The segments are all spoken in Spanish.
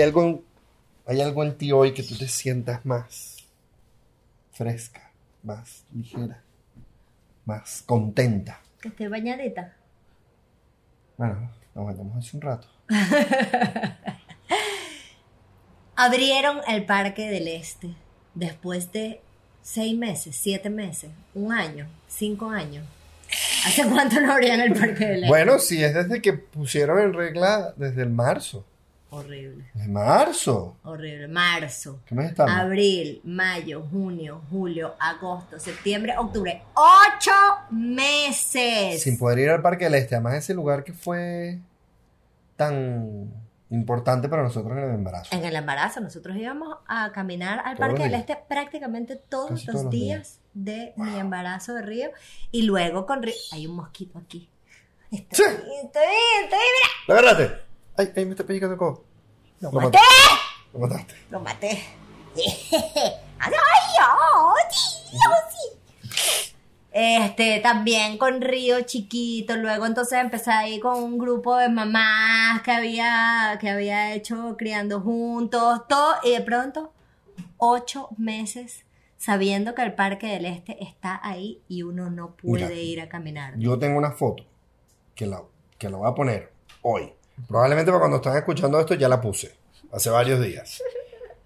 hay algo, en- hay algo en ti hoy que tú te sientas más fresca, más ligera, más contenta. Que estoy bañadita. Bueno, nos bañamos hace un rato. Abrieron el Parque del Este después de seis meses, siete meses, un año, cinco años. ¿Hace cuánto no abrían el Parque del Este? Bueno, sí, es desde que pusieron en regla desde el marzo. Horrible, ¿De marzo? horrible. Marzo, ¿Qué mes estamos? abril, mayo, junio, julio, agosto, septiembre, octubre. ¡Ocho meses! Sin poder ir al Parque del Este. Además, ese lugar que fue tan importante para nosotros en el embarazo. En el embarazo nosotros íbamos a caminar al Todos Parque del días. Este prácticamente todos Casi los, todos los días, de mi embarazo de Río. Y luego con Río... Hay un mosquito aquí. Estoy Sí. estoy estoy bien. ¿Lo agarraste? Ay, ay, me está pellizcando el codo. Lo Lo maté. Lo mataste. Lo maté. ¡Ay, ay, sí! Este, también con Río chiquito, luego entonces empecé ahí con un grupo de mamás que había, que había hecho criando juntos, todo, y de pronto, ocho meses sabiendo que el Parque del Este está ahí y uno no puede Mira, ir a caminar. Yo tengo una foto que la, que la voy a poner hoy. Probablemente para cuando están escuchando esto ya la puse. Hace varios días.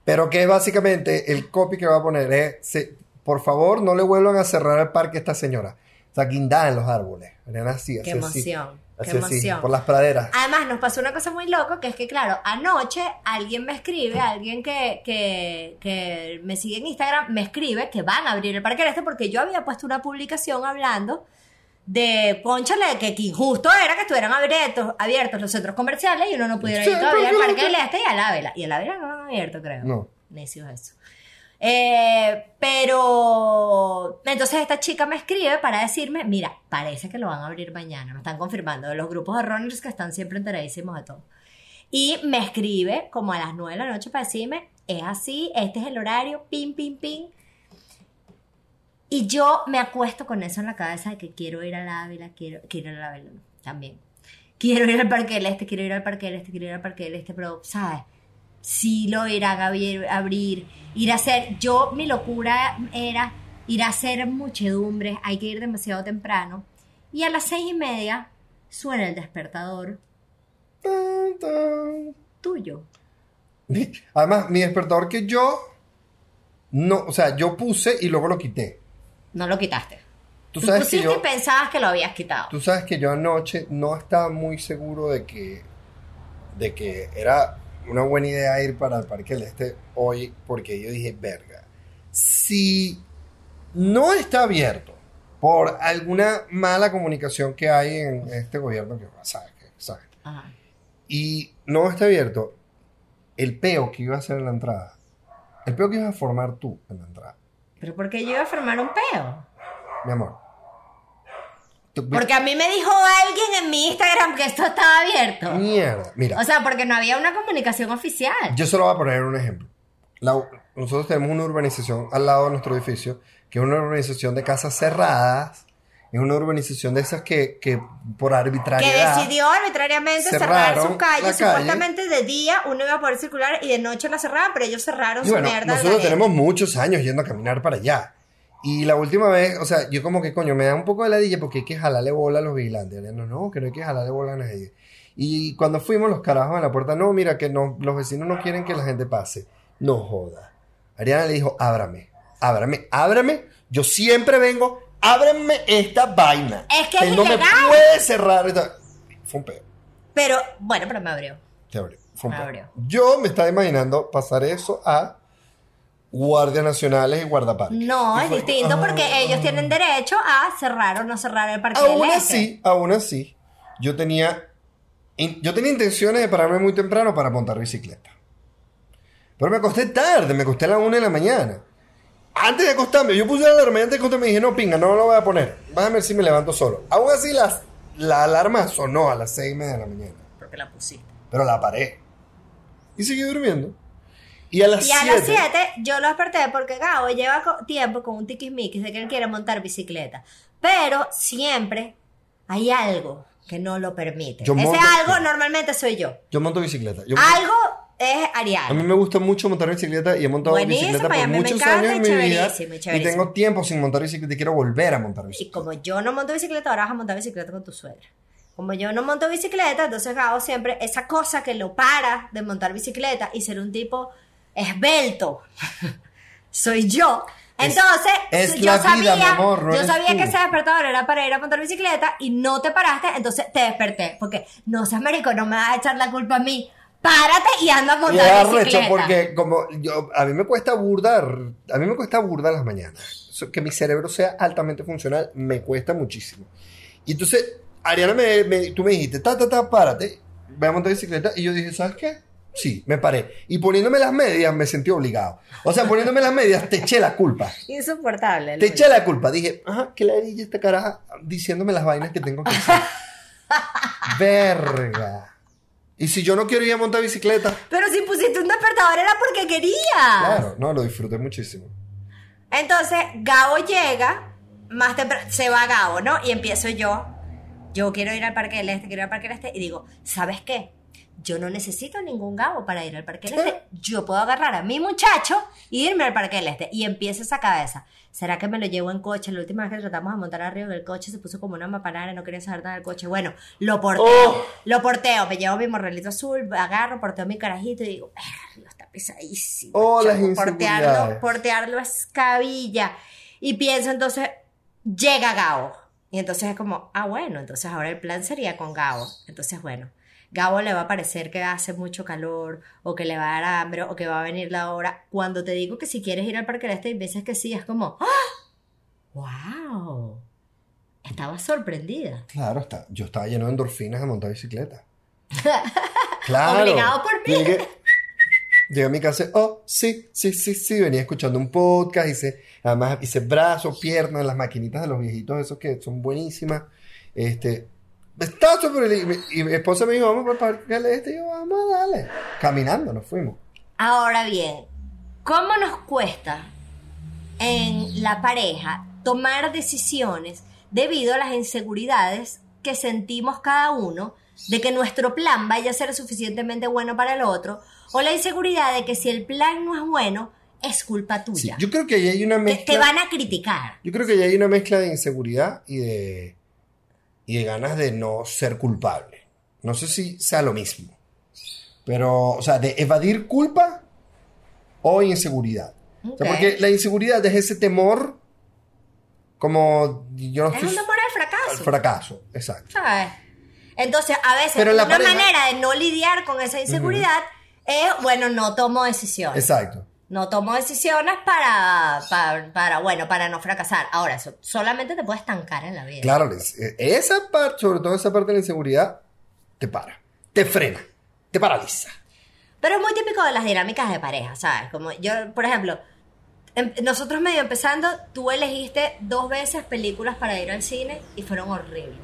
Pero que básicamente el copy que va a poner es, se- por favor, no le vuelvan a cerrar el parque a esta señora. O sea, guindada en los árboles. Eran así, Qué así. emoción, Así, qué así, emoción. por las praderas. Además, nos pasó una cosa muy loca, que es que, claro, anoche alguien me escribe, alguien que, que, que me sigue en Instagram, me escribe que van a abrir el Parque Este porque yo había puesto una publicación hablando de, ponchale, que, injusto era que estuvieran abiertos, abiertos los centros comerciales y uno no pudiera Sí, ir todavía al Parque del Este y al Ávila. Y el Ávila no lo han abierto, creo. No. Necios eso. Eh, pero entonces esta chica me escribe para decirme, mira, parece que lo van a abrir mañana, me están confirmando de los grupos de runners que están siempre enteradísimos de todo. Y me escribe como a las 9 de la noche para decirme, es así, este es el horario, pim, pim, pim. Y yo me acuesto con eso en la cabeza de que quiero ir al Ávila, quiero, quiero ir al Ávila también. Quiero ir al Parque del Este, quiero ir al Parque del Este, quiero ir al Parque del Este, pero, ¿sabes? sí lo irán a abrir, ir a hacer, yo mi locura era ir a hacer muchedumbres, hay que ir demasiado temprano, y a las seis y media suena el despertador tuyo. Además, mi despertador que yo no, o sea, yo puse y luego lo quité. No lo quitaste. Tú Tú, sabes que yo, y pensabas que lo habías quitado. tú sabes que yo anoche no estaba muy seguro de que de que era una buena idea ir para el Parque del Este hoy porque yo dije, verga, si no está abierto por alguna mala comunicación que hay en este gobierno que sabes sabes Ajá. y no está abierto, el peo que iba a hacer en la entrada, el peo que ibas a formar tú en la entrada, Pero porque yo iba a formar un peo. mi amor. Tú- Porque a mí me dijo alguien en mi Instagram que esto estaba abierto. Mierda, mira. O sea, porque no había una comunicación oficial. Yo solo voy a poner un ejemplo. La- nosotros tenemos una urbanización al lado de nuestro edificio, que es una urbanización de casas cerradas, es una urbanización de esas que, que por que arbitrariedad... decidió arbitrariamente cerrar cerraron su calle. la calle. Supuestamente de día uno iba a poder circular y de noche la cerraban, pero ellos cerraron Y su mierda. nosotros tenemos muchos años yendo a caminar para allá. Y la última vez, o sea, yo como que coño, me da un poco de ladilla porque hay que jalarle bola a los vigilantes. No, no, que no hay que jalarle bola a nadie. Y cuando fuimos los carajos en la puerta, no, mira, que no, los vecinos no quieren que la gente pase. No joda. Ariana le dijo, ábrame, ábrame, ábrame. Yo siempre vengo, ábrame esta vaina. Es que es no me ilegal. puede cerrar. esta-". Fue un pedo. Pero, bueno, pero me abrió. Te abrió. Fue un Me pedo. abrió. Yo me estaba imaginando pasar eso a guardias nacionales y guardaparques. No, Y es distinto ah, porque ellos tienen derecho a cerrar o no cerrar el parque Aún del Este. así, aún así, yo tenía, in- yo tenía intenciones de pararme muy temprano para montar bicicleta. Pero me acosté tarde, me acosté a las 1 de la mañana. Antes de acostarme, yo puse la alarma y antes de acostarme dije, no, pinga, no lo voy a poner. Vas a ver si me levanto solo. Aún así, las, la alarma sonó a las 6 y media de la mañana. Porque la pusiste. Pero la paré. Y seguí durmiendo. Y a las Y a las 7... 7 yo lo desperté porque Gabo lleva co- tiempo con un tiquismiquis de que él quiere montar bicicleta. Pero siempre hay algo que no lo permite. Yo Ese monto- algo normalmente soy yo. Yo monto bicicleta. Yo Algo es A mí Ariana. me gusta mucho montar bicicleta y he montado Buenísimo, bicicleta y por muchos años y en mi vida. y Y tengo tiempo sin montar bicicleta y quiero volver a montar Y bicicleta. como yo no monto bicicleta, ahora vas a montar bicicleta con tu suegra. Como yo no monto bicicleta, entonces hago siempre esa cosa que lo para de montar bicicleta y ser un tipo esbelto. Soy yo. Es- Entonces, es yo la sabía, vida, amor, no yo sabía tú. que ese despertador era para ir a montar bicicleta y no te paraste, entonces te desperté. Porque no seas marico, no me vas a echar la culpa a mí. Párate y anda a montar bicicleta. porque como yo, a mí me cuesta burdar, a mí me cuesta burdar las mañanas. Que mi cerebro sea altamente funcional me cuesta muchísimo. Y entonces, Ariana, me, me- tú me dijiste, ta, ta, ta, párate, voy a montar bicicleta. Y yo dije, ¿sabes qué? Sí, me paré. Y poniéndome las medias me sentí obligado. O sea, poniéndome las medias te eché la culpa. Insoportable. Te eché la culpa. Dije, ajá, que ladilla esta caraja diciéndome las vainas que tengo que hacer. Verga. Y si yo no quiero ir a montar bicicleta, Pero si pusiste un despertador era porque querías. claro, no, lo disfruté muchísimo. Entonces, Gabo llega, más temprano, se va Gabo, ¿no? Y empiezo yo. Yo quiero ir al Parque del Este, quiero ir al Parque del Este. Y digo, ¿sabes qué? Yo no necesito ningún Gabo para ir al Parque del Este. Yo puedo agarrar a mi muchacho y irme al Parque del Este. Y empieza esa cabeza. ¿Será que me lo llevo en coche? La última vez que tratamos de montar arriba del coche se puso como una mapanara, no quería saber nada del coche. Bueno, lo porteo. Oh. Lo porteo. Me llevo mi morralito azul, agarro, porteo mi carajito y digo, "Verga, está pesadísimo. Oh, las portearlo, portearlo es cabilla. Y pienso entonces, llega Gabo. Y entonces es como, ah, bueno, entonces ahora el plan sería con Gabo. Entonces, bueno, Gabo le va a parecer que hace mucho calor, o que le va a dar hambre, o que va a venir la hora. Cuando te digo que si quieres ir al Parque del Este y dices que sí, es como, ¡ah! ¡Wow! Estaba sorprendida. Claro, está. Yo estaba lleno de endorfinas de montar bicicleta. Claro. Obligado por mí. Llegué, llegué a mi casa, oh, sí, sí, sí, sí. Venía escuchando un podcast, hice, además hice brazos, piernas, las maquinitas de los viejitos, esos que son buenísimas. Este, estaba súper y mi- Y mi esposa me dijo, vamos para el parque este. Y yo, vamos a darle. Caminando nos fuimos. Ahora bien, ¿cómo nos cuesta en la pareja tomar decisiones debido a las inseguridades que sentimos cada uno de que nuestro plan vaya a ser suficientemente bueno para el otro o la inseguridad de que si el plan no es bueno es culpa Sí, tuya? yo creo que ahí hay una mezcla. te van a criticar. Yo creo que ya hay una mezcla de inseguridad y de, y de ganas de no ser culpable. No sé si sea lo mismo. Pero, o sea, de evadir culpa o inseguridad. O sea, porque la inseguridad es ese temor como yo no Es un temor al al fracaso. fracaso, exacto. ¿sabes? Entonces, a veces Pero una pareja- manera de no lidiar con esa inseguridad es, bueno, no tomo decisiones. Exacto. No tomo decisiones para, para, para, bueno, para no fracasar. Ahora, eso solamente te puede estancar en la vida. Claro, es- esa parte, sobre todo esa parte de la inseguridad, te para, te frena, te paraliza. Pero es muy típico de las dinámicas de pareja, ¿sabes? Como yo, por ejemplo, em- nosotros medio empezando, tú elegiste dos veces películas para ir al cine y fueron horribles.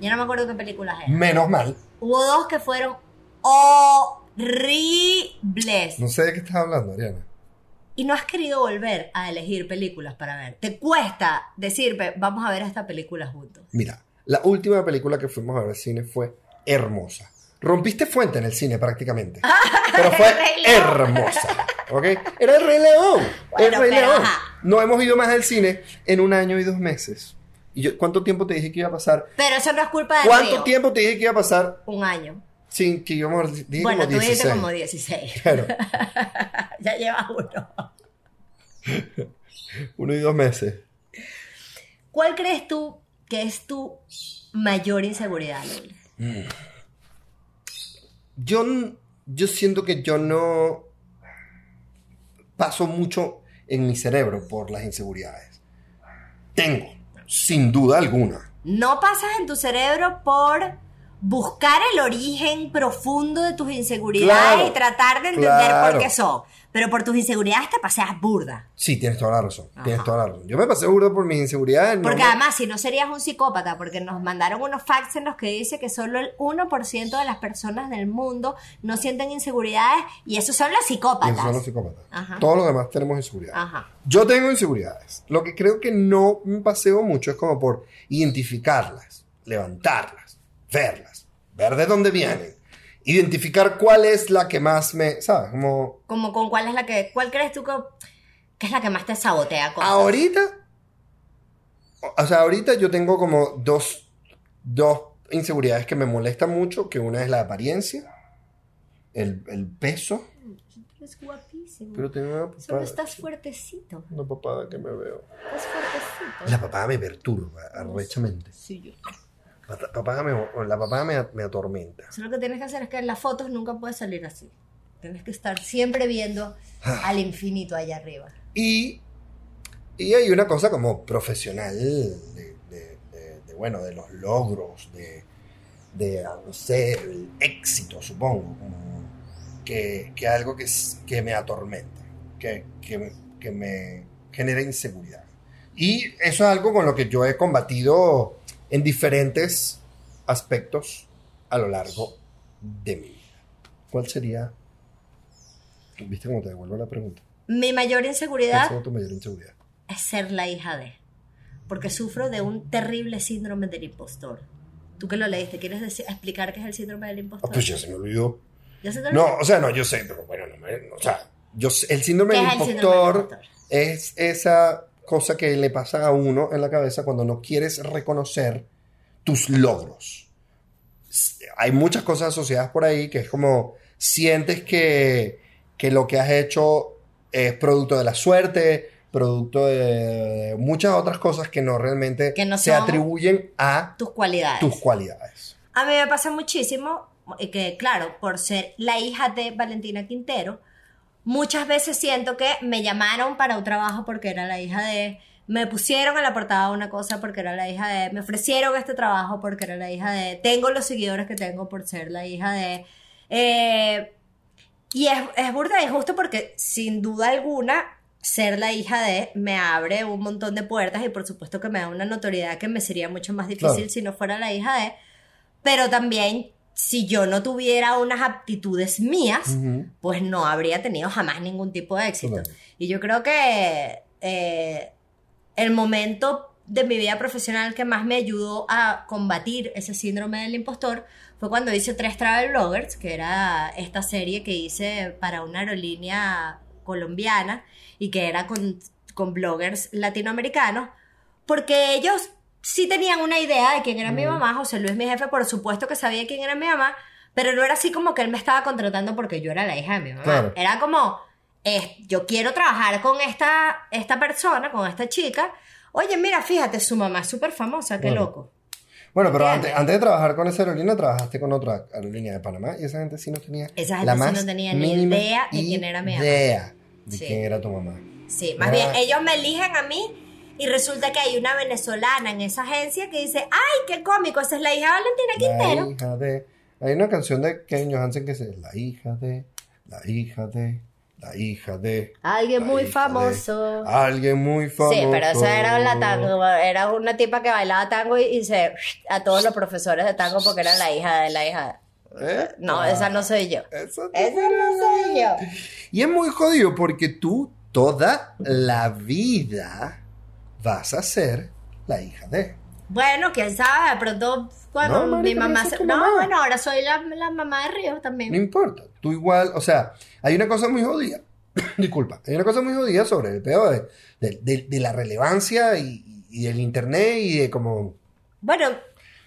Yo no me acuerdo qué películas eran. Menos mal. Hubo dos que fueron horribles. No sé de qué estás hablando, Ariana. Y no has querido volver a elegir películas para ver. Te cuesta decirme, vamos a ver esta película juntos. Mira, la última película que fuimos a ver al cine fue hermosa. Rompiste fuente en el cine prácticamente. Pero fue hermosa. ¿Ok? Era el Rey León. el Rey pero León. ajá. No hemos ido más al cine en un año y dos meses. ¿Y yo, cuánto tiempo te dije que iba a pasar? Pero eso no es culpa de ¿Cuánto tiempo te dije que iba a pasar Un año. Sin que íbamos a... Dije bueno, como tú dijiste 16. como 16. Claro, ya llevas uno. uno y dos meses. ¿Cuál crees tú que es tu mayor inseguridad, Luli? Yo, yo siento que yo no paso mucho en mi cerebro por las inseguridades. Tengo, sin duda alguna. No pasas en tu cerebro por buscar el origen profundo de tus inseguridades Claro, y tratar de entender claro. por qué son. Pero por tus inseguridades te paseas burda. Sí, tienes toda la razón. Tienes toda la razón. Yo me pasé burdo por mis inseguridades. no Porque me- además, si no serías un psicópata, porque nos mandaron unos facts en los que dice que solo el 1% de las personas del mundo no sienten inseguridades y esos son los Y esos psicópatas. son los psicópatas. Ajá. Todos los demás tenemos inseguridades. Ajá. Yo tengo inseguridades. Lo que creo que no me paseo mucho es como por identificarlas, levantarlas, verlas, ver de dónde vienen identificar cuál es la que más me, ¿sabes? Como Como con cuál es la que, cuál crees tú que, que es la que más te sabotea cosas. ahorita, o sea, ahorita yo tengo como dos, dos inseguridades que me molestan mucho, que una es la apariencia, el, el peso, Es guapísimo. pero tengo una Solo papada, estás fuertecito. una papada que me veo. Estás fuertecito. La papada me perturba, arrechamente. Sí, yo. La papada me, la papada me, me atormenta. Lo que tienes que hacer es que en las fotos nunca puedes salir así. Tienes que estar siempre viendo al infinito allá arriba. Y, y hay una cosa como profesional de, de- de- de, bueno, de los logros, de, de, ah, no sé, el éxito, supongo, que, que algo que, que me atormenta, que, que, que me genera inseguridad. Y eso es algo con lo que yo he combatido en diferentes aspectos a lo largo de mi vida. ¿Cuál sería? ¿Viste cómo te devuelvo la pregunta? Mi mayor ¿Cuál inseguridad sería tu mayor inseguridad? es ser la hija de. Porque sufro de un terrible síndrome del impostor. Tú que lo leíste, ¿quieres decir- explicar qué es el síndrome del Ah, impostor? pues ya se me olvidó. ¿Ya se te olvidó? No, o sea, no, yo sé, pero bueno, no me- o sea, yo el síndrome ¿Qué del el síndrome del impostor impostor? es esa cosa que le pasa a uno en la cabeza cuando no quieres reconocer tus logros. Hay muchas cosas asociadas por ahí que es como sientes que, que lo que has hecho es producto de la suerte, producto de muchas otras cosas que no realmente Que no se atribuyen a Tus cualidades. tus cualidades. A mí me pasa muchísimo eh, que, claro, por ser la hija de Valentina Quintero, muchas veces siento que me llamaron para un trabajo porque era la hija de, me pusieron en la portada una cosa porque era la hija de, me ofrecieron este trabajo porque era la hija de, tengo los seguidores que tengo por ser la hija de. eh, y es, es burda y justo porque, sin duda alguna, ser la hija de me abre un montón de puertas y por supuesto que me da una notoriedad que me sería mucho más difícil Claro. si no fuera la hija de. Pero también, si yo no tuviera unas aptitudes mías, pues no habría tenido jamás ningún tipo de éxito. Y yo creo que eh, el momento de mi vida profesional que más me ayudó a combatir ese síndrome del impostor fue cuando hice Tres Travel Bloggers, que era esta serie que hice para una aerolínea colombiana y que era con, con bloggers latinoamericanos, porque ellos sí tenían una idea de quién era mi mamá, José Luis, mi jefe, por supuesto que sabía quién era mi mamá, pero no era así como que él me estaba contratando porque yo era la hija de mi mamá. Claro. Era como, es- yo quiero trabajar con esta, esta persona, con esta chica. Oye, mira, fíjate, su mamá es súper famosa, qué Claro. loco. Bueno, pero antes, antes de trabajar con esa aerolínea, trabajaste con otra aerolínea de Panamá y esa gente sí no tenía Esa gente la sí más no tenía ni idea de quién era mi mamá. idea de Sí. quién era tu mamá. Sí, más Ah. bien ellos me eligen a mí y resulta que hay una venezolana en esa agencia que dice, ay, qué cómico, esa es la hija de Valentina Quintero. La hija de... Hay una canción de Kevin Johansen que dice, la hija de, la hija de, la hija de... Alguien muy de famoso. Alguien muy famoso. Sí, pero esa era la tango, era una tipa que bailaba tango y, y se a todos los profesores de tango porque era la hija de la hija. ¿Eh? No, Ah, esa no soy yo. Esa no soy yo. Y es muy jodido porque tú toda la vida vas a ser la hija de... Bueno, quién sabe, de pronto cuando No, mi mamá se... No, mamá. bueno, ahora soy la, la mamá de Río No también. importa, tú igual, o sea, hay una cosa muy jodida, disculpa, hay una cosa muy jodida sobre el pedo de, de- de- de la relevancia y, y del internet y de como... Bueno,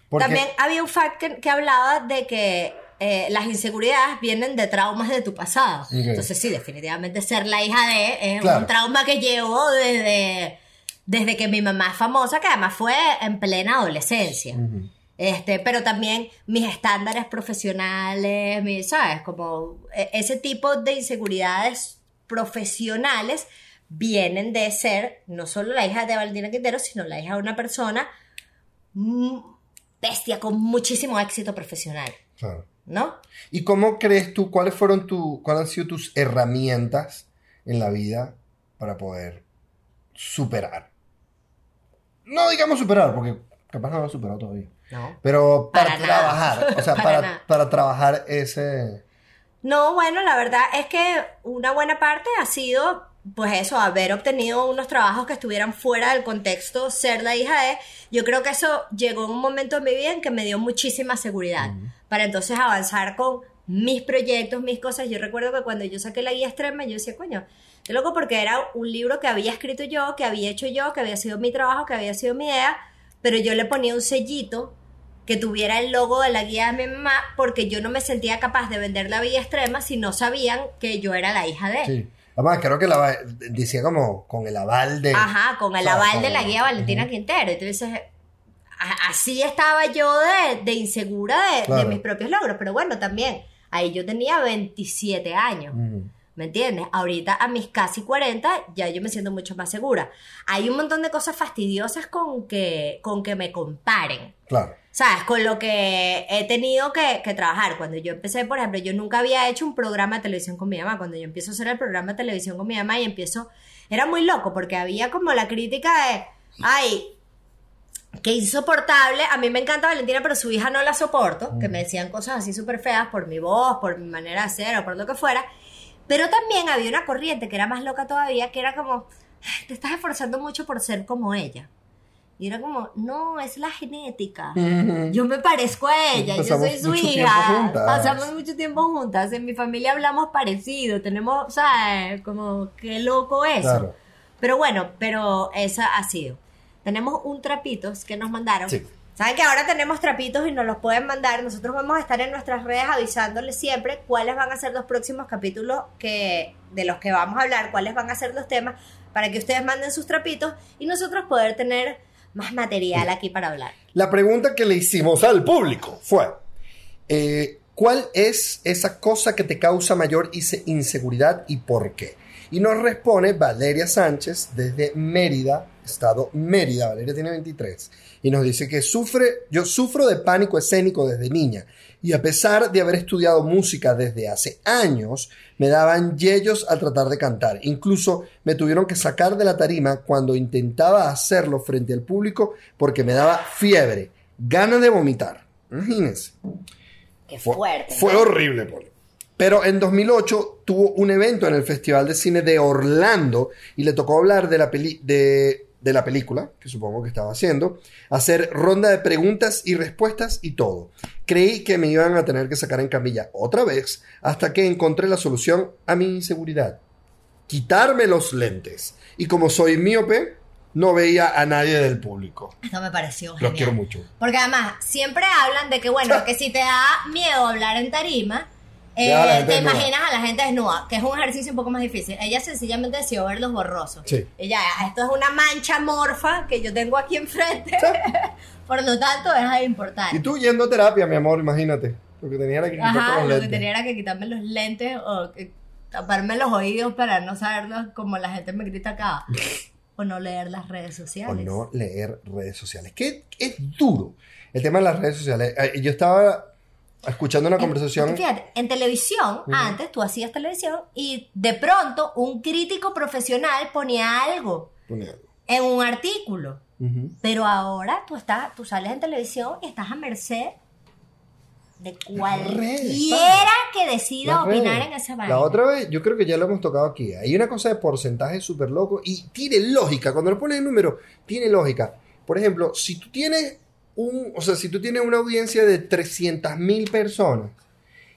porque- también había un fact que, que hablaba de que eh, las inseguridades vienen de traumas de tu pasado. Entonces sí, definitivamente ser la hija de es Claro. un trauma que llevo desde, desde que mi mamá es famosa, que además fue en plena adolescencia. Este, pero también mis estándares profesionales, mi- ¿sabes? Como e- ese tipo de inseguridades profesionales vienen de ser no solo la hija de Valentina Quintero, sino la hija de una persona mm, bestia con muchísimo éxito profesional, Claro. ¿no? ¿Y cómo crees tú, cuáles fueron tu, cuáles han sido tus herramientas en la vida para poder superar? No digamos superar, porque capaz no lo he superado todavía. No. Pero para, Para nada. trabajar, o sea, Para para, nada. para trabajar ese... No, bueno, la verdad es que una buena parte ha sido, pues eso, haber obtenido unos trabajos que estuvieran fuera del contexto, ser la hija de. Yo creo que eso llegó en un momento de mi vida en que me dio muchísima seguridad para entonces avanzar con mis proyectos, mis cosas. Yo recuerdo que cuando yo saqué la guía extrema, yo decía, coño, qué loco porque era un libro que había escrito yo, que había hecho yo, que había sido mi trabajo, que había sido mi idea, pero yo le ponía un sellito que tuviera el logo de la guía de mi mamá porque yo no me sentía capaz de vender la guía extrema si no sabían que yo era la hija de él. Sí. Además, creo que la decía como con el aval de. Ajá, con el o sea, aval con- de la guía Valentina Quintero. Entonces, a- así estaba yo de, de insegura de, de mis propios logros. Pero bueno, también, ahí yo tenía 27 años. Ujú. ¿Me entiendes? Ahorita a mis casi 40 ya yo me siento mucho más segura. Hay un montón de cosas fastidiosas con que, con que me comparen. Claro. ¿Sabes? Con lo que he tenido que, que trabajar. Cuando yo empecé, por ejemplo, yo nunca había hecho un programa de televisión con mi mamá. Cuando yo empiezo a hacer el programa de televisión con mi mamá y empiezo... Era muy loco porque había como la crítica de... Ay, qué insoportable. A mí me encanta Valentina, pero su hija no la soporto. Que me decían cosas así súper feas por mi voz, por mi manera de ser o por lo que fuera. Pero también había una corriente que era más loca todavía, que era como, "Ay, te estás esforzando mucho por ser como ella. Y era como, no, es la genética. Yo me parezco a ella, yo soy su hija. Pasamos mucho tiempo juntas. En mi familia hablamos parecido. Tenemos, ¿sabes? Como, qué loco eso. Claro. Pero bueno, pero esa ha sido. Tenemos un trapitos que nos mandaron. Sí. Saben que ahora tenemos trapitos y nos los pueden mandar. Nosotros vamos a estar en nuestras redes avisándoles siempre cuáles van a ser los próximos capítulos que, de los que vamos a hablar, cuáles van a ser los temas, para que ustedes manden sus trapitos y nosotros poder tener más material aquí para hablar. La pregunta que le hicimos al público fue: eh, ¿Cuál es esa cosa que te causa mayor inse- inseguridad y por qué? Y nos responde Valeria Sánchez desde Mérida, estado Mérida. Valeria tiene 23. Y nos dice que sufre, yo sufro de pánico escénico desde niña. Y a pesar de haber estudiado música desde hace años, me daban yellos al tratar de cantar. Incluso me tuvieron que sacar de la tarima cuando intentaba hacerlo frente al público porque me daba fiebre, ganas de vomitar. Imagínense. Qué Fue, fuerte. fue horrible, Poli. Pero en 2008 tuvo un evento en el Festival de Cine de Orlando y le tocó hablar de la, peli- de, de la película, que supongo que estaba haciendo, hacer ronda de preguntas y respuestas y todo. Creí que me iban a tener que sacar en camilla otra vez hasta que encontré la solución a mi inseguridad. Quitarme los lentes. Y como soy míope, no veía a nadie del público. Esto me pareció Los genial. quiero mucho. Porque además, siempre hablan de que, bueno, que si te da miedo hablar en tarima, eh, Deja a te imaginas a la gente desnuda, que es un ejercicio un poco más difícil. Ella sencillamente decidió verlos borrosos. Sí. Ella, esto es una mancha morfa que yo tengo aquí enfrente. Por lo tanto, es Y importante. tú yendo a terapia, mi amor, imagínate. Lo que tenía era que quitarte Ajá, los lo que lentes. tenía era que quitarme los lentes o taparme los oídos para no saberlos como la gente me grita acá. o no leer las redes o sociales. no leer redes sociales. Que es duro el tema de las redes sociales. Eh, Yo estaba escuchando una En- conversación. Fíjate, en televisión, antes tú hacías televisión y de pronto un crítico profesional ponía algo en un artículo. Pero ahora tú estás, tú sales en televisión y estás a merced de cualquiera que decida opinar en esa vaina. La otra vez, yo creo que ya lo hemos tocado aquí. Hay una cosa de porcentaje súper loco y tiene lógica. Cuando lo pones en número, tiene lógica. Por ejemplo, si tú tienes un, o sea, si tú tienes una audiencia de 300 mil personas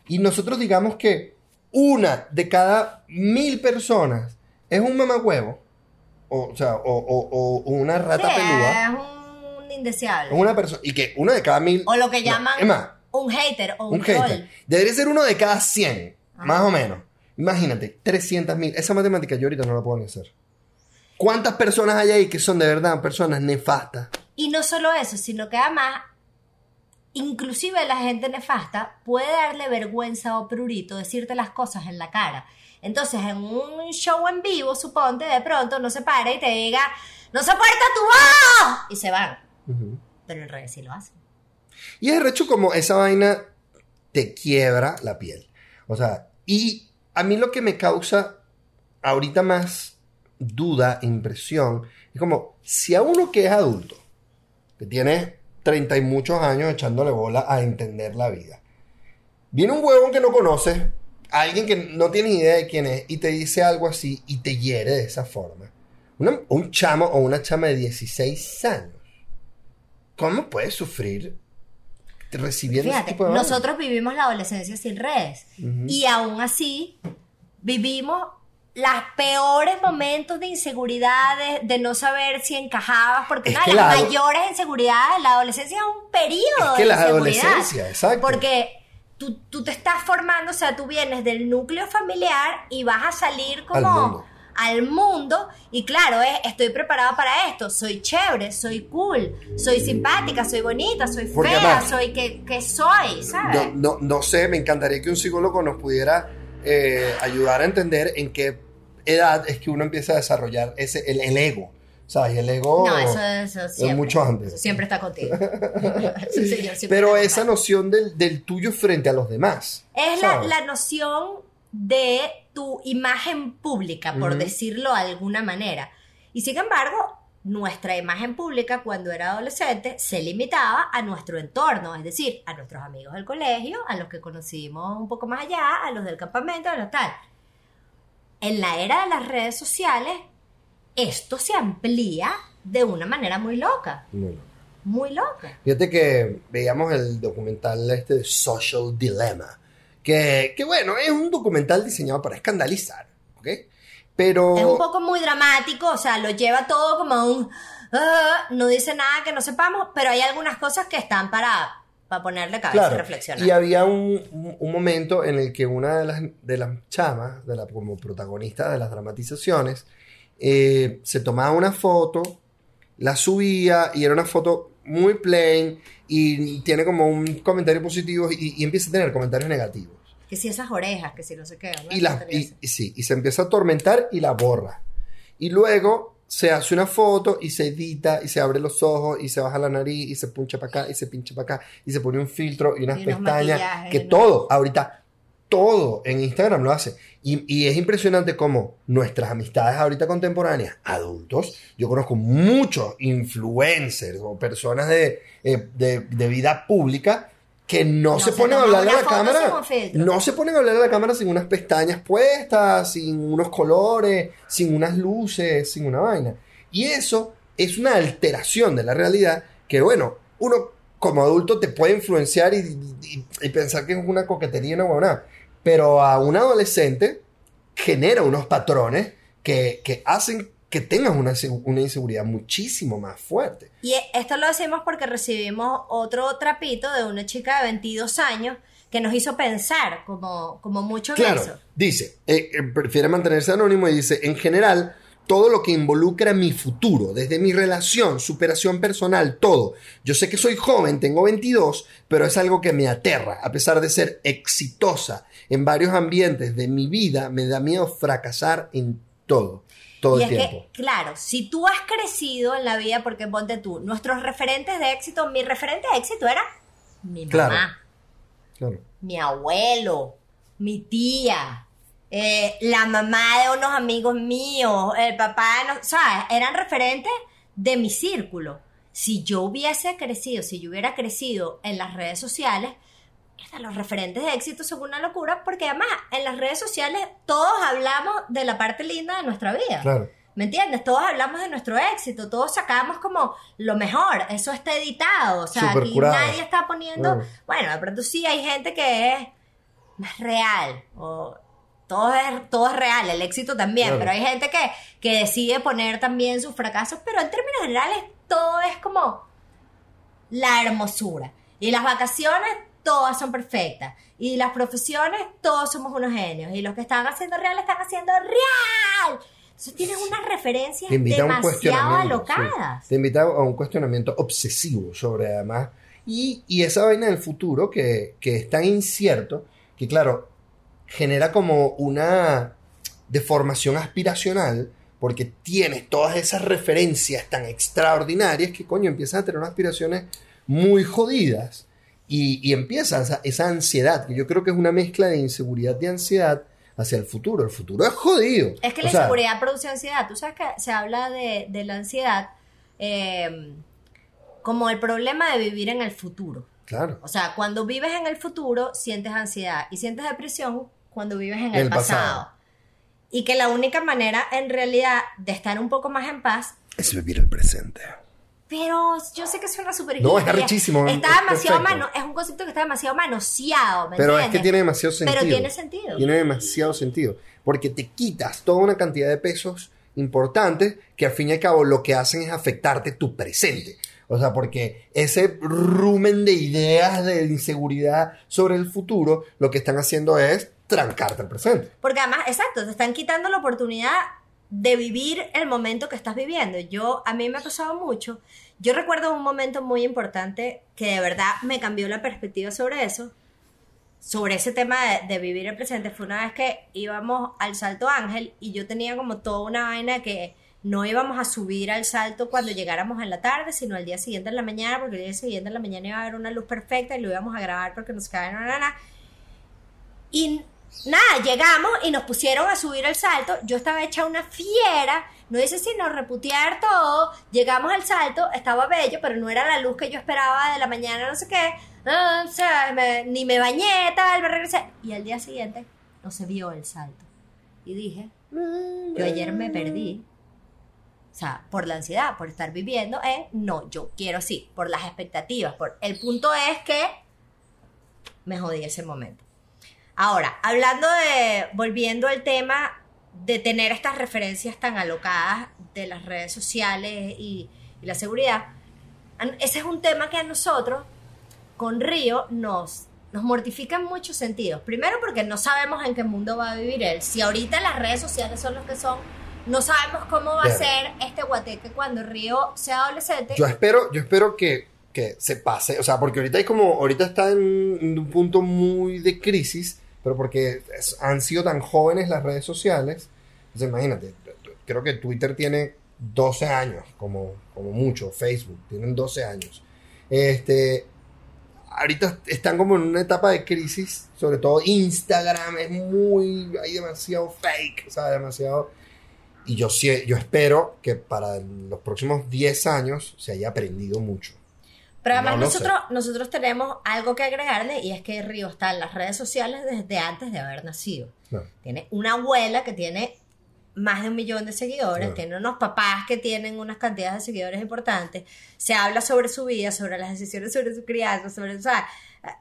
y nosotros digamos que una de cada mil personas es un mamagüevo, o, o sea, o, o- una rata Sí, pelúa, es un indeseable. una persona, y que una de cada mil. o lo que No, llaman es más, un hater o un, un hater. Debería ser uno de cada 100, Ajá. más o menos. Imagínate, 300 mil. Esa matemática yo ahorita no la puedo ni hacer. ¿Cuántas personas hay ahí que son de verdad personas nefastas? Y no solo eso, sino que además, inclusive la gente nefasta puede darle vergüenza o prurito decirte las cosas en la cara. Entonces, en un show en vivo, suponte, de pronto no se para y te diga, ¡No soporta tu voz! Y se van. Pero en redes sí lo hacen. Y es recho como esa vaina te quiebra la piel. O sea, y a mí lo que me causa ahorita más duda, impresión, es como si a uno que es adulto, que tiene treinta y muchos años echándole bola a entender la vida, viene un huevón que no conoces, alguien que no tienes idea de quién es, y te dice algo así y te hiere de esa forma. Una- un chamo o una chama de 16 años, ¿cómo puede sufrir recibiendo ese Fíjate, tipo de vainas. nosotros vivimos la adolescencia sin redes y aún así vivimos los peores momentos de inseguridad, de, no saber si encajabas, porque una de las la mayores inseguridades, la adolescencia es un periodo Es que de la inseguridad. adolescencia, exacto. Porque tú, tú te estás formando, o sea, tú vienes del núcleo familiar y vas a salir como Al mundo. al mundo y claro, es, estoy preparado para esto, soy chévere, soy cool, soy simpática, soy bonita, soy Porque fea, además- soy que, que soy, ¿sabes? No, no, no sé, me encantaría que un psicólogo nos pudiera eh, ayudar a entender en qué edad es que uno empieza a desarrollar ese, el, el ego. ¿Sabes? Y el ego No, eso, eso siempre. mucho antes. Eso siempre está contigo. Ese señor siempre Pero está esa contigo. noción del, del tuyo frente a los demás. Es la, la noción de tu imagen pública, por decirlo de alguna manera. Y sin embargo, nuestra imagen pública cuando era adolescente se limitaba a nuestro entorno, es decir, a nuestros amigos del colegio, a los que conocimos un poco más allá, a los del campamento, a los tal. En la era de las redes sociales, esto se amplía de una manera muy loca, No, no. muy loca. Fíjate que veíamos el documental este de Social Dilemma. Que, que bueno, es un documental diseñado para escandalizar. ¿Ok? Pero. Es un poco muy dramático, o sea, lo lleva todo como a un... ah, no dice nada que no sepamos, pero hay algunas cosas que están para, para ponerle cabeza y reflexionar. y había un, un- un momento en el que una de las, de las chamas, de la, como protagonista de las dramatizaciones, eh, se tomaba una foto, la subía y era una foto muy plain y tiene como un comentario positivo y, y empieza a tener comentarios negativos. Que si esas orejas, que si no sé qué. ¿no? Y, la, y, y sí, y se empieza a atormentar y la borra. Y luego se hace una foto y se edita y se abre los ojos y se baja la nariz y se puncha para acá y se pincha para acá y se pone un filtro y unas Y pestañas. Que ¿no? todo, ahorita, todo en Instagram lo hace. Y, y es impresionante cómo nuestras amistades ahorita contemporáneas, adultos, yo conozco muchos influencers o personas de, eh, de, de vida pública que no, No se se ponen a hablarle a la cámara. No se ponen a hablarle a la cámara sin unas pestañas puestas, sin unos colores, sin unas luces, sin una vaina. Y eso es una alteración de la realidad que, bueno, uno como adulto te puede influenciar y, y- y pensar que es una coquetería una huevonada. Pero a un adolescente genera unos patrones que, que hacen que tengas una, se- una inseguridad muchísimo más fuerte. Y esto lo decimos porque recibimos otro trapito de una chica de 22 años que nos hizo pensar como, como mucho en Claro, eso. dice, eh, eh, prefiere mantenerse anónimo y dice, en general, todo lo que involucra mi futuro, desde mi relación, superación personal, todo. Yo sé que soy joven, tengo 22, pero es algo que me aterra. A pesar de ser exitosa en varios ambientes de mi vida, me da miedo fracasar en todo, todo y el es tiempo. que, claro, si tú has crecido en la vida, porque ponte tú, nuestros referentes de éxito, mi referente de éxito era mi mamá, Claro. Claro. mi abuelo, mi tía, eh, la mamá de unos amigos míos, el papá, de no, ¿sabes? Eran referentes de mi círculo. Si yo hubiese crecido, si yo hubiera crecido en las redes sociales, los referentes de éxito son una locura porque además en las redes sociales todos hablamos de la parte linda de nuestra vida. Claro. ¿Me entiendes? Todos hablamos de nuestro éxito, todos sacamos como lo mejor, eso está editado, o sea, Súper aquí curado. nadie está poniendo, bueno, de pronto sí hay gente que es más real, o todo es, todo es real, el éxito también, Claro. pero hay gente que, que decide poner también sus fracasos, pero en términos generales todo es como la hermosura. Y las vacaciones todas son perfectas. Y las profesiones todos somos unos genios. Y los que están haciendo real están haciendo real. Entonces tienes unas referencias demasiado sí. alocadas. Te invita a un cuestionamiento obsesivo sobre además. Y, y esa vaina del futuro que, que es tan incierto que, claro, genera como una deformación aspiracional porque tienes todas esas referencias tan extraordinarias que, coño, empiezas a tener unas aspiraciones muy jodidas. Y, y empieza esa, esa ansiedad, que yo creo que es una mezcla de inseguridad y ansiedad hacia el futuro. El futuro es jodido. Es que O la sea, inseguridad produce ansiedad. Tú sabes que se habla de, de la ansiedad eh, como el problema de vivir en el futuro. Claro. O sea, cuando vives en el futuro, sientes ansiedad y sientes depresión cuando vives en El el, pasado. pasado. Y que la única manera, en realidad, de estar un poco más en paz Es vivir el presente. Pero yo sé que suena súper No, es hippie, arrechísimo, Está es demasiado perfecto. mano, es un concepto que está demasiado manoseado, ¿me Pero es que tiene demasiado sentido. Pero tiene sentido. Tiene demasiado sentido. Porque te quitas toda una cantidad de pesos importantes que al fin y al cabo lo que hacen es afectarte tu presente. O sea, porque ese rumen de ideas de inseguridad sobre el futuro, lo que están haciendo es trancarte el presente. Porque además, exacto, te están quitando la oportunidad de vivir el momento que estás viviendo. Yo, a mí me ha pasado mucho. Yo recuerdo un momento muy importante que de verdad me cambió la perspectiva sobre eso, sobre ese tema de, de vivir el presente. Fue una vez que íbamos al Salto Ángel y yo tenía como toda una vaina que no íbamos a subir al salto cuando llegáramos en la tarde, sino al día siguiente en la mañana, porque el día siguiente en la mañana iba a haber una luz perfecta y lo íbamos a grabar porque nos en una y nada, llegamos y nos pusieron a subir el salto. Yo estaba hecha una fiera. No dice sino reputear todo. Llegamos al salto, estaba bello, pero no era la luz que yo esperaba de la mañana, no sé qué. Ah, o sea, ni me bañé, tal, me regresé. Y al día siguiente no se vio el salto. Y dije, yo ayer me perdí. O sea, por la ansiedad, por estar viviendo, eh, no, yo quiero sí, por las expectativas. Por, el punto es que me jodí ese momento. Ahora, hablando de, volviendo al tema de tener estas referencias tan alocadas de las redes sociales y, y la seguridad, ese es un tema que a nosotros, con Río, nos, nos mortifica en muchos sentidos. Primero porque no sabemos en qué mundo va a vivir él. Si ahorita las redes sociales son los que son, no sabemos cómo va a ser este guateque cuando Río sea adolescente. Yo espero, yo espero que, que se pase, o sea, porque ahorita hay como, ahorita está en, en un punto muy de crisis, pero porque es- han sido tan jóvenes las redes sociales, entonces imagínate, creo que Twitter tiene 12 años, como, como mucho, Facebook, tienen 12 años. Este, ahorita están como en una etapa de crisis, sobre todo Instagram es muy, hay demasiado fake, o sea, demasiado... Y yo, yo espero que para los próximos 10 años se haya aprendido mucho. Pero además No sé. nosotros, nosotros tenemos algo que agregarle y es que Río está en las redes sociales desde antes de haber nacido. No. Tiene una abuela que tiene más de un millón de seguidores, Claro. tiene unos papás que tienen unas cantidades de seguidores importantes, se habla sobre su vida, sobre las decisiones sobre su crianza, sobre, o sea,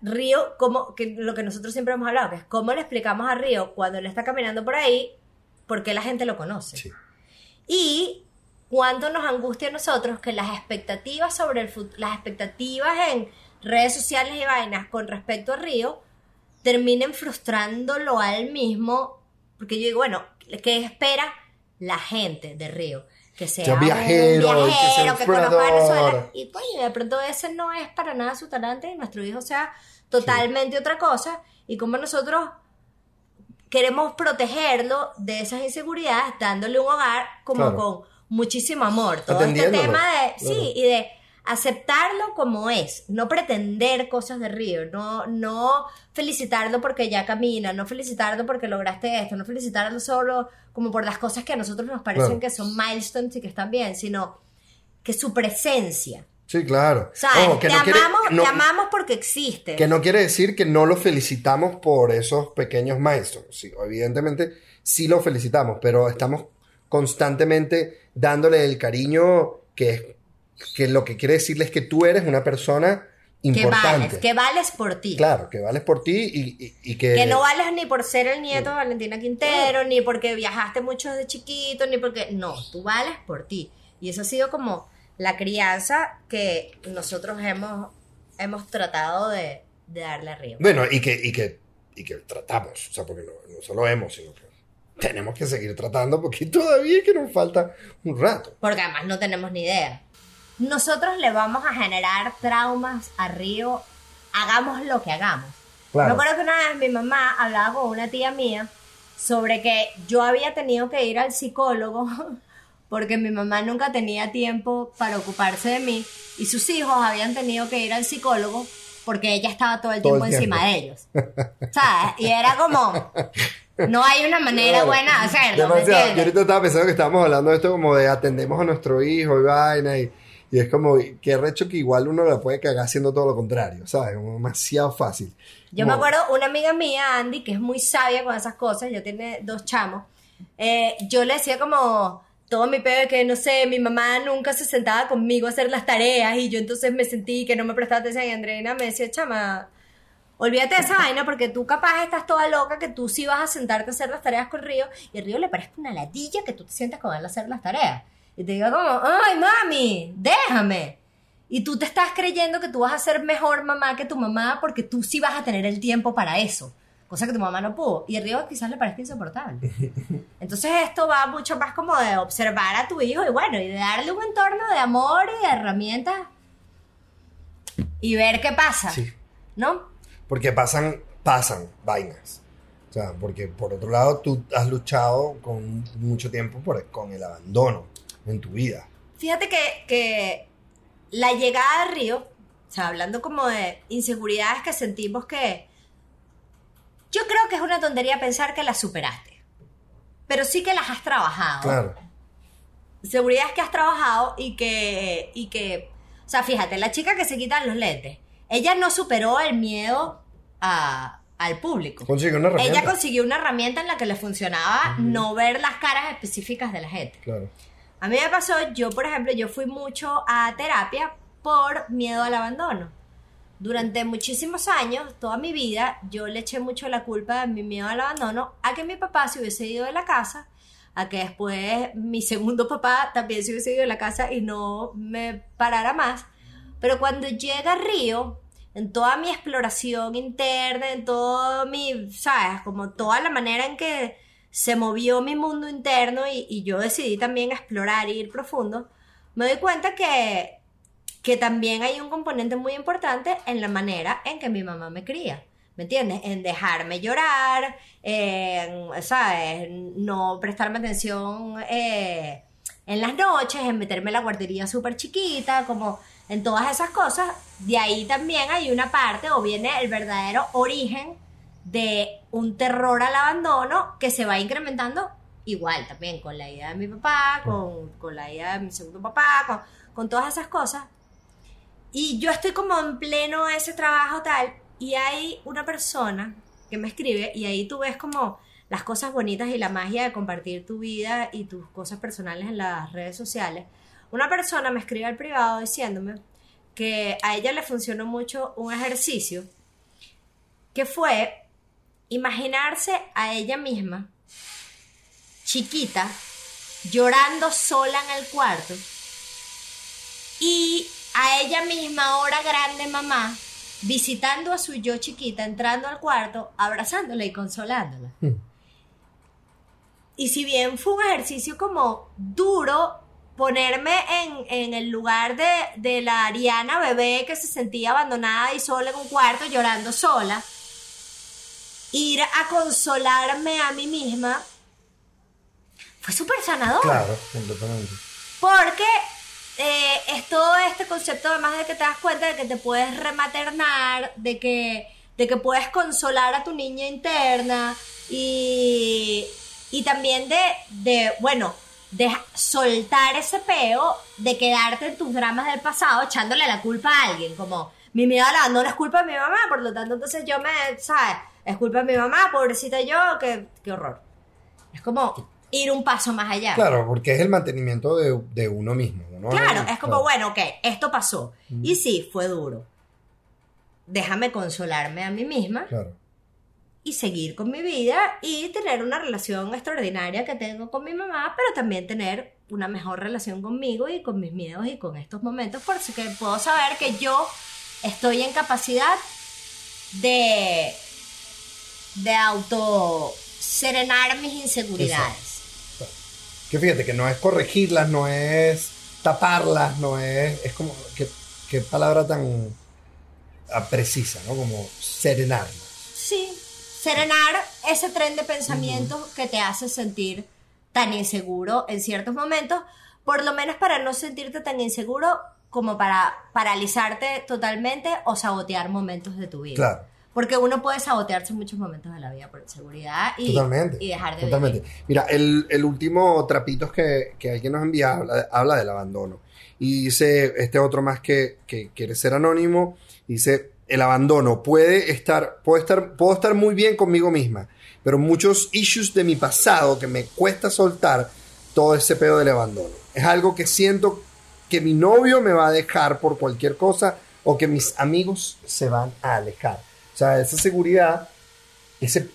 Río, como que lo que nosotros siempre hemos hablado, que es cómo le explicamos a Río cuando él está caminando por ahí, por qué la gente lo conoce. Sí. Y cuánto nos angustia a nosotros que las expectativas sobre el futuro, las expectativas en redes sociales y vainas con respecto a Río terminen frustrándolo a él mismo, porque yo digo, bueno, ¿qué espera la gente de Río? Que sea sea un viajero que viajero, que conozca Venezuela. Y coño, de pronto ese no es para nada su talante y nuestro hijo sea totalmente otra cosa. Y como nosotros queremos protegerlo de esas inseguridades, dándole un hogar como Claro. con muchísimo amor. Todo este tema de, claro. sí, y de aceptarlo como es, no pretender cosas de Río, no, no felicitarlo porque ya camina, no felicitarlo porque lograste esto, no felicitarlo solo como por las cosas que a nosotros nos parecen Claro. que son milestones y que están bien, sino que su presencia. Sí, claro. O sea, Ojo, que te, no quiere- amamos, no- te amamos porque existe. Que no quiere decir que no lo felicitamos por esos pequeños maestros. Sí, evidentemente sí lo felicitamos, pero estamos constantemente dándole el cariño que es que lo que quiere decirle es que tú eres una persona que importante. vales, que vales por ti. Claro, que vales por ti y, y- y que... Que no vales ni por ser el nieto de Valentina Quintero, ni porque viajaste mucho desde chiquito, ni porque... No, tú vales por ti. Y eso ha sido como la crianza que nosotros hemos, hemos tratado de, de darle a Río. Bueno, y que, y que, y que tratamos, o sea, porque no, no solo hemos, sino que tenemos que seguir tratando porque todavía es que nos falta un rato. Porque además no tenemos ni idea. Nosotros le vamos a generar traumas a Río, hagamos lo que hagamos. Claro. Me acuerdo que una vez mi mamá hablaba con una tía mía sobre que yo había tenido que ir al psicólogo porque mi mamá nunca tenía tiempo para ocuparse de mí y sus hijos habían tenido que ir al psicólogo porque ella estaba todo el Todo tiempo el tiempo. encima de ellos. ¿Sabes? Y era como, no hay una manera Claro. buena de hacerlo. ¿me Demasiado. Yo ahorita estaba pensando que estábamos hablando de esto como de atendemos a nuestro hijo y vaina y, y es como que recho que igual uno la puede cagar haciendo todo lo contrario, ¿sabes? Como demasiado fácil. Yo me Como- acuerdo, una amiga mía, Andy, que es muy sabia con esas cosas, yo tiene dos chamos, eh, yo le decía como, todo mi pedo de que, no sé, mi mamá nunca se sentaba conmigo a hacer las tareas y yo entonces me sentí que no me prestaba atención y Andreina me decía, chama, olvídate de esa vaina porque tú capaz estás toda loca que tú sí vas a sentarte a hacer las tareas con Río y Río le parece una ladilla que tú te sientas con él a hacer las tareas. Y te diga como, ay, mami, déjame. Y tú te estás creyendo que tú vas a ser mejor mamá que tu mamá porque tú sí vas a tener el tiempo para eso. Cosa que tu mamá no pudo. Y el Río quizás le parezca insoportable. Entonces esto va mucho más como de observar a tu hijo y bueno, y de darle un entorno de amor y de herramientas y ver qué pasa. Sí. ¿No? Porque pasan, pasan vainas. O sea, porque por otro lado tú has luchado con mucho tiempo por, con el abandono en tu vida. Fíjate que, que la llegada de Río, o sea, hablando como de inseguridades que sentimos que... Yo creo que es una tontería pensar que las superaste, pero sí que las has trabajado. Claro. Seguridades que has trabajado y que, y que... O sea, fíjate, la chica que se quita los lentes, ella no superó el miedo a, al público. Consiguió una herramienta. Ella consiguió una herramienta en la que le funcionaba no ver las caras específicas de la gente. Claro. A mí me pasó, yo por ejemplo, yo fui mucho a terapia por miedo al abandono. Durante muchísimos años, toda mi vida, yo le eché mucho la culpa de mi miedo al abandono a que mi papá se hubiese ido de la casa, a que después mi segundo papá también se hubiese ido de la casa y no me parara más. Pero cuando llega Río, en toda mi exploración interna, en todo mi, ¿sabes? Como toda la manera en que se movió mi mundo interno y, yo decidí también explorar e ir profundo, me doy cuenta que, que también hay un componente muy importante en la manera en que mi mamá me cría. ¿Me entiendes? En dejarme llorar, en, ¿sabes? No prestarme atención eh, en las noches, en meterme en la guardería súper chiquita, como en todas esas cosas. De ahí también hay una parte, o viene el verdadero origen de un terror al abandono que se va incrementando igual también con la idea de mi papá, con, con la idea de mi segundo papá, con, con todas esas cosas. Y yo estoy como en pleno ese trabajo tal, y hay una persona que me escribe, y ahí tú ves como las cosas bonitas y la magia de compartir tu vida y tus cosas personales en las redes sociales. Una persona me escribe al privado diciéndome que a ella le funcionó mucho un ejercicio que fue imaginarse a ella misma, chiquita, llorando sola en el cuarto, y a ella misma, ahora grande mamá, visitando a su yo chiquita, entrando al cuarto, abrazándola y consolándola. Hmm. Y si bien fue un ejercicio como duro, ponerme en, en el lugar de, de la Ariana bebé que se sentía abandonada y sola en un cuarto llorando sola, ir a consolarme a mí misma fue súper sanador. Claro, completamente. Porque eh, es todo este concepto, además de que te das cuenta de que te puedes rematernar, de que, de que puedes consolar a tu niña interna y, y también de, de, bueno, de soltar ese peo, de quedarte en tus dramas del pasado echándole la culpa a alguien, como mi miedo al abandono es culpa de mi mamá, por lo tanto entonces yo me, ¿sabes? Es culpa de mi mamá, pobrecita yo, qué, qué horror. Es como ir un paso más allá. Claro, porque es el mantenimiento de, de uno mismo. Claro, es como, claro. bueno, ok, esto pasó. Y sí, fue duro. Déjame consolarme a mí misma Claro. Y seguir con mi vida y tener una relación extraordinaria que tengo con mi mamá, pero también tener una mejor relación conmigo y con mis miedos y con estos momentos, porque que puedo saber que yo estoy en capacidad de, de auto serenar mis inseguridades. Que fíjate que no es corregirlas, no es taparlas, no es. Es como. Qué, qué palabra tan ah, precisa, ¿no? Como serenarlas. Sí, serenar ese tren de pensamientos que te hace sentir tan inseguro en ciertos momentos, por lo menos para no sentirte tan inseguro como para paralizarte totalmente o sabotear momentos de tu vida. Claro. Porque uno puede sabotearse en muchos momentos de la vida por inseguridad y, Totalmente. y dejar de Totalmente. vivir. Mira, el, el último trapitos que, que alguien nos envía habla, habla del abandono. Y dice este otro más que, que quiere ser anónimo. Dice, el abandono puede estar, puedo estar, puedo estar muy bien conmigo misma, pero muchos issues de mi pasado que me cuesta soltar todo ese pedo del abandono. Es algo que siento que mi novio me va a dejar por cualquier cosa o que mis amigos se van a alejar. O sea, esa seguridad, ese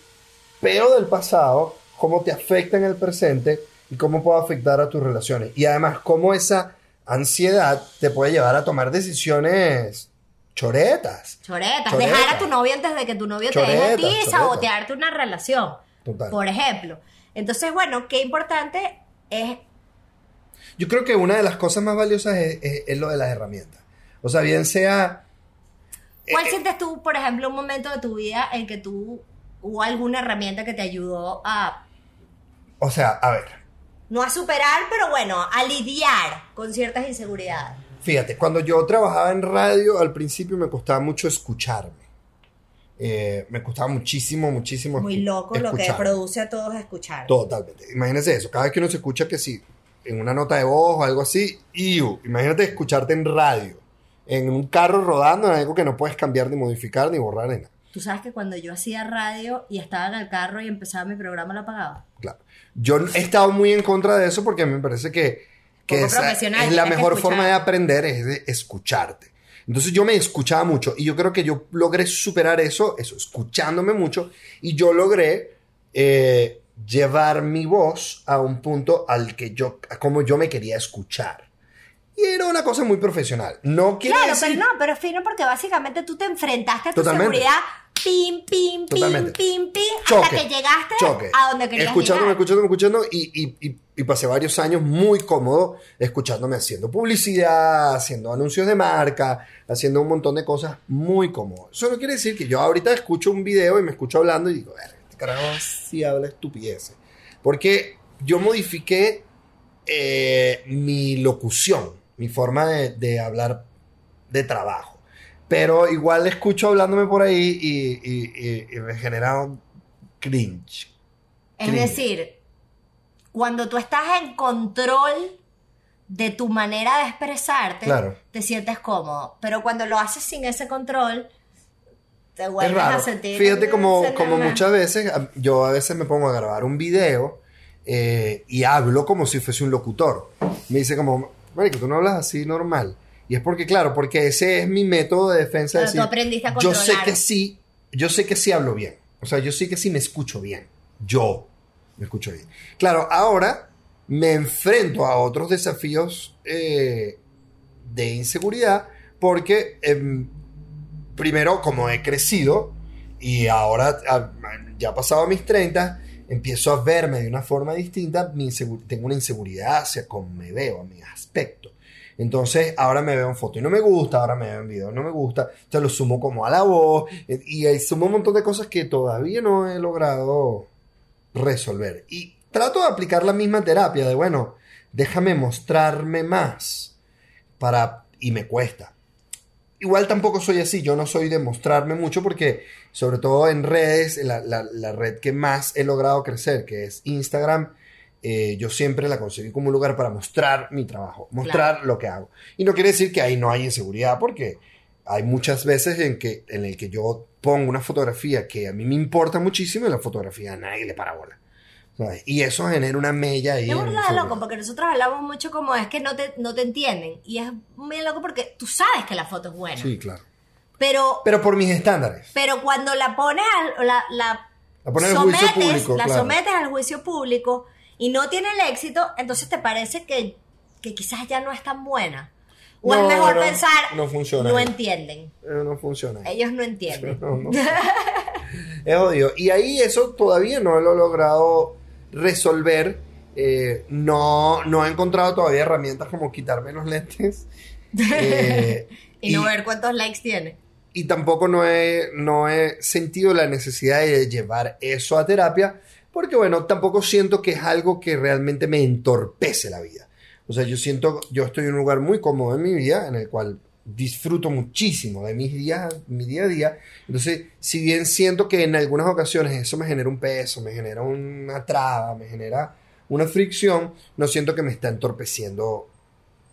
pedo del pasado, cómo te afecta en el presente y cómo puede afectar a tus relaciones. Y además, cómo esa ansiedad te puede llevar a tomar decisiones choretas. Choretas, Choretas. dejar a tu novio antes de que tu novio te deje a ti y sabotearte una relación, Total. por ejemplo. Entonces, bueno, qué importante es Yo creo que una de las cosas más valiosas es, es- es lo de las herramientas. O sea, bien sea... ¿Cuál eh, sientes tú, por ejemplo, un momento de tu vida en que tú hubo alguna herramienta que te ayudó a O sea, a ver, no a superar, pero bueno, a lidiar con ciertas inseguridades? Fíjate, cuando yo trabajaba en radio, al principio me costaba mucho escucharme. Eh, me costaba muchísimo, muchísimo Muy loco lo que produce a todos escuchar. Totalmente. Imagínense eso. Cada vez que uno se escucha que sí, en una nota de voz o algo así, iu, imagínate escucharte en radio, en un carro rodando, en algo que no puedes cambiar ni modificar ni borrar ni nada. Tú sabes que cuando yo hacía radio y estaba en el carro y empezaba mi programa, lo apagaba. Claro. Yo he estado muy en contra de eso porque me parece que, que esa profesional, es la mejor forma de aprender, es de escucharte. Entonces yo me escuchaba mucho y yo creo que yo logré superar eso, eso, escuchándome mucho, y yo logré eh, llevar mi voz a un punto al que yo, a como yo me quería escuchar. Y era una cosa muy profesional. No quiere Claro, decir... pero no, pero es fino porque básicamente tú te enfrentaste a tu Totalmente. seguridad, pim, pim, pim, Totalmente. pim, pim, Choque, hasta que llegaste choque. a donde querías Escuchándome, llegar. escuchándome, escuchando y, y, y, y pasé varios años muy cómodo escuchándome haciendo publicidad, haciendo anuncios de marca, haciendo un montón de cosas muy cómodo. Eso no quiere decir que yo ahorita escucho un video y me escucho hablando y digo, "Verga, este carajo sí habla estupideces. Porque yo modifiqué eh, mi locución, mi forma de, de hablar de trabajo. Pero igual escucho hablándome por ahí y, y- y- y me genera un cringe. Es Cringe. decir, cuando tú estás en control de tu manera de expresarte, Claro. te sientes cómodo. Pero cuando lo haces sin ese control, te Es vuelves a sentir. Fíjate como, como muchas veces, yo a veces me pongo a grabar un video eh, y hablo como si fuese un locutor. Me dice como, marico, tú no hablas así normal. Y es porque, claro, porque ese es mi método de defensa. de Pero tú decir, aprendiste a yo sé controlar. que sí, yo sé que sí hablo bien. O sea, yo sé que sí me escucho bien. Yo me escucho bien. Claro, ahora me enfrento a otros desafíos eh, de inseguridad porque em, primero como he crecido y ahora a- ya he pasado mis 30, empiezo a verme de una forma distinta, mi tengo una inseguridad hacia cómo me veo, a mi aspecto. Entonces, ahora me veo en foto y no me gusta, ahora me veo en video y no me gusta, entonces lo sumo como a la voz eh, y ahí sumo un montón de cosas que todavía no he logrado resolver. Y trato de aplicar la misma terapia de, bueno, déjame mostrarme más para y me cuesta. Igual tampoco soy así, yo no soy de mostrarme mucho porque sobre todo en redes, la, la- la red que más he logrado crecer, que es Instagram, eh, yo siempre la conseguí como un lugar para mostrar mi trabajo, mostrar lo que hago. Y no quiere decir que ahí no hay inseguridad porque hay muchas veces en, que, en el que yo pongo una fotografía que a mí me importa muchísimo y la fotografía a nadie le para bola. ¿sabes? Y eso genera una mella ahí. Es inseguridad. loco, porque nosotros hablamos mucho como es que no te, no te entienden. Y es muy loco porque tú sabes que la foto es buena. Sí, claro. Pero, Pero por mis estándares. pero cuando la pones al, la, la, La pones al juicio sometes, público, la claro. sometes al juicio público y no tiene el éxito, entonces te parece que, que quizás ya no es tan buena. O No, es mejor no, pensar, no funciona no ahí. entienden. Eh, no funciona. Ellos no entienden. No, no. es odio. Y ahí eso todavía no lo he logrado resolver. Eh, no, no he encontrado todavía herramientas como quitarme los lentes. Eh, y no y- ver cuántos likes tiene. y tampoco no he, no he sentido la necesidad de llevar eso a terapia, porque bueno, tampoco siento que es algo que realmente me entorpece la vida. O sea, yo siento, yo estoy en un lugar muy cómodo en mi vida, en el cual disfruto muchísimo de mis días, mi día a día. Entonces, si bien siento que en algunas ocasiones eso me genera un peso, me genera una traba, me genera una fricción, no siento que me está entorpeciendo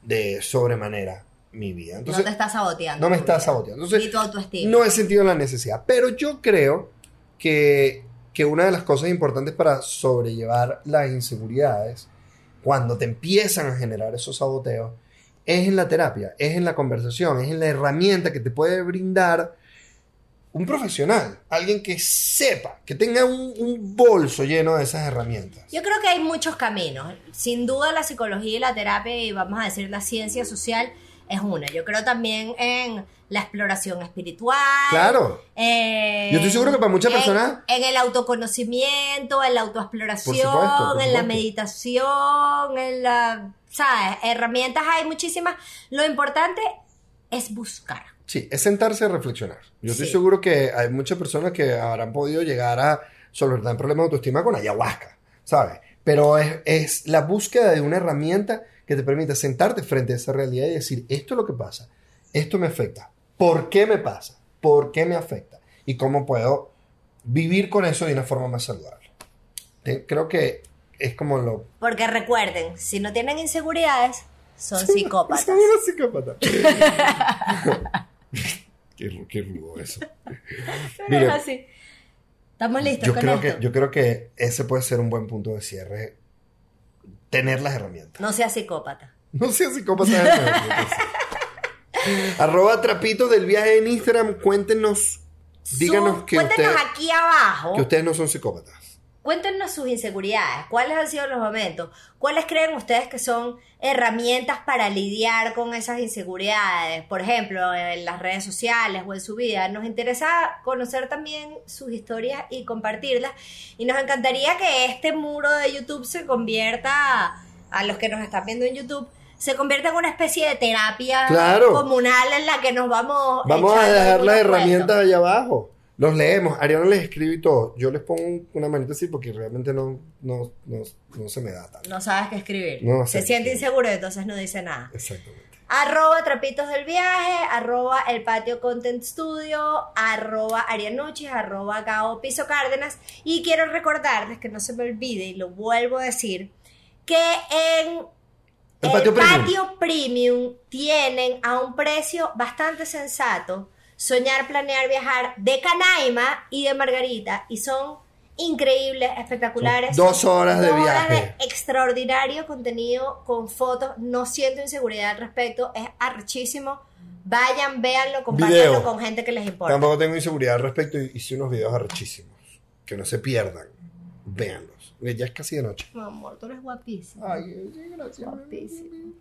de sobremanera mi vida. Entonces, no te está saboteando. no me está vida. saboteando. Entonces, Ni tu autoestima. no he sentido la necesidad. Pero yo creo que, que una de las cosas importantes para sobrellevar las inseguridades cuando te empiezan a generar esos saboteos, es en la terapia, es en la conversación, es en la herramienta que te puede brindar un profesional, alguien que sepa, que tenga un, bolso lleno de esas herramientas. Yo creo que hay muchos caminos. Sin duda la psicología y la terapia y vamos a decir la ciencia social es una. Yo creo también en la exploración espiritual. Claro. en- Yo estoy seguro que para muchas en- personas- En, el autoconocimiento, en la autoexploración, Por supuesto, por en la meditación, en la... ¿Sabes? Herramientas hay muchísimas. Lo importante es buscar. Sí, es sentarse a reflexionar. Yo estoy Sí. seguro que hay muchas personas que habrán podido llegar a solventar problemas de autoestima con ayahuasca, ¿sabes? Pero es, es la búsqueda de una herramienta que te permita sentarte frente a esa realidad y decir, esto es lo que pasa, esto me afecta, ¿por qué me pasa? ¿Por qué me afecta? Y cómo puedo vivir con eso de una forma más saludable. Creo que es como lo... Porque recuerden, si no tienen inseguridades, son psicópatas. Son unos psicópatas. qué, qué rudo eso. Pero es así. Estamos listos Yo con creo, esto. que, yo creo que ese puede ser un buen punto de cierre. Tener las herramientas. No seas psicópata. No seas psicópata. Arroba trapitos del viaje en Instagram. Cuéntenos, díganos Su- que, cuéntenos aquí abajo. que ustedes no son psicópatas. Cuéntenos sus inseguridades, cuáles han sido los momentos, cuáles creen ustedes que son herramientas para lidiar con esas inseguridades, por ejemplo, en las redes sociales o en su vida. Nos interesa conocer también sus historias y compartirlas y nos encantaría que este muro de YouTube se convierta, a los que nos están viendo en YouTube, se convierta en una especie de terapia Claro. comunal en la que nos vamos... Vamos a dejar las herramientas allá abajo. Los leemos. Ariana les escribe y todo. Yo les pongo una manita así porque realmente no, no, no, no se me da tanto. No sabes qué escribir. No se sé siente qué. inseguro, entonces no dice nada. Exactamente. Arroba Trapitos del Viaje, arroba El Patio Content Studio, arroba Arianuchis, arroba Gao Piso Cárdenas. Y quiero recordarles que no se me olvide, y lo vuelvo a decir, que en El Patio Premium. Patio Premium tienen a un precio bastante sensato Soñar, Planear, Viajar de Canaima y de Margarita. Y son increíbles, espectaculares. Son dos horas de viaje. de extraordinario contenido con fotos. No siento inseguridad al respecto. Es arrechísimo. Vayan, véanlo, compártanlo Video. con gente que les importa. Tampoco tengo inseguridad al respecto y hice unos videos arrechísimos. Que no se pierdan. Véanlos. Ya es casi de noche. Mi amor, tú eres guapísimo. Ay, gracias. Guapísimo.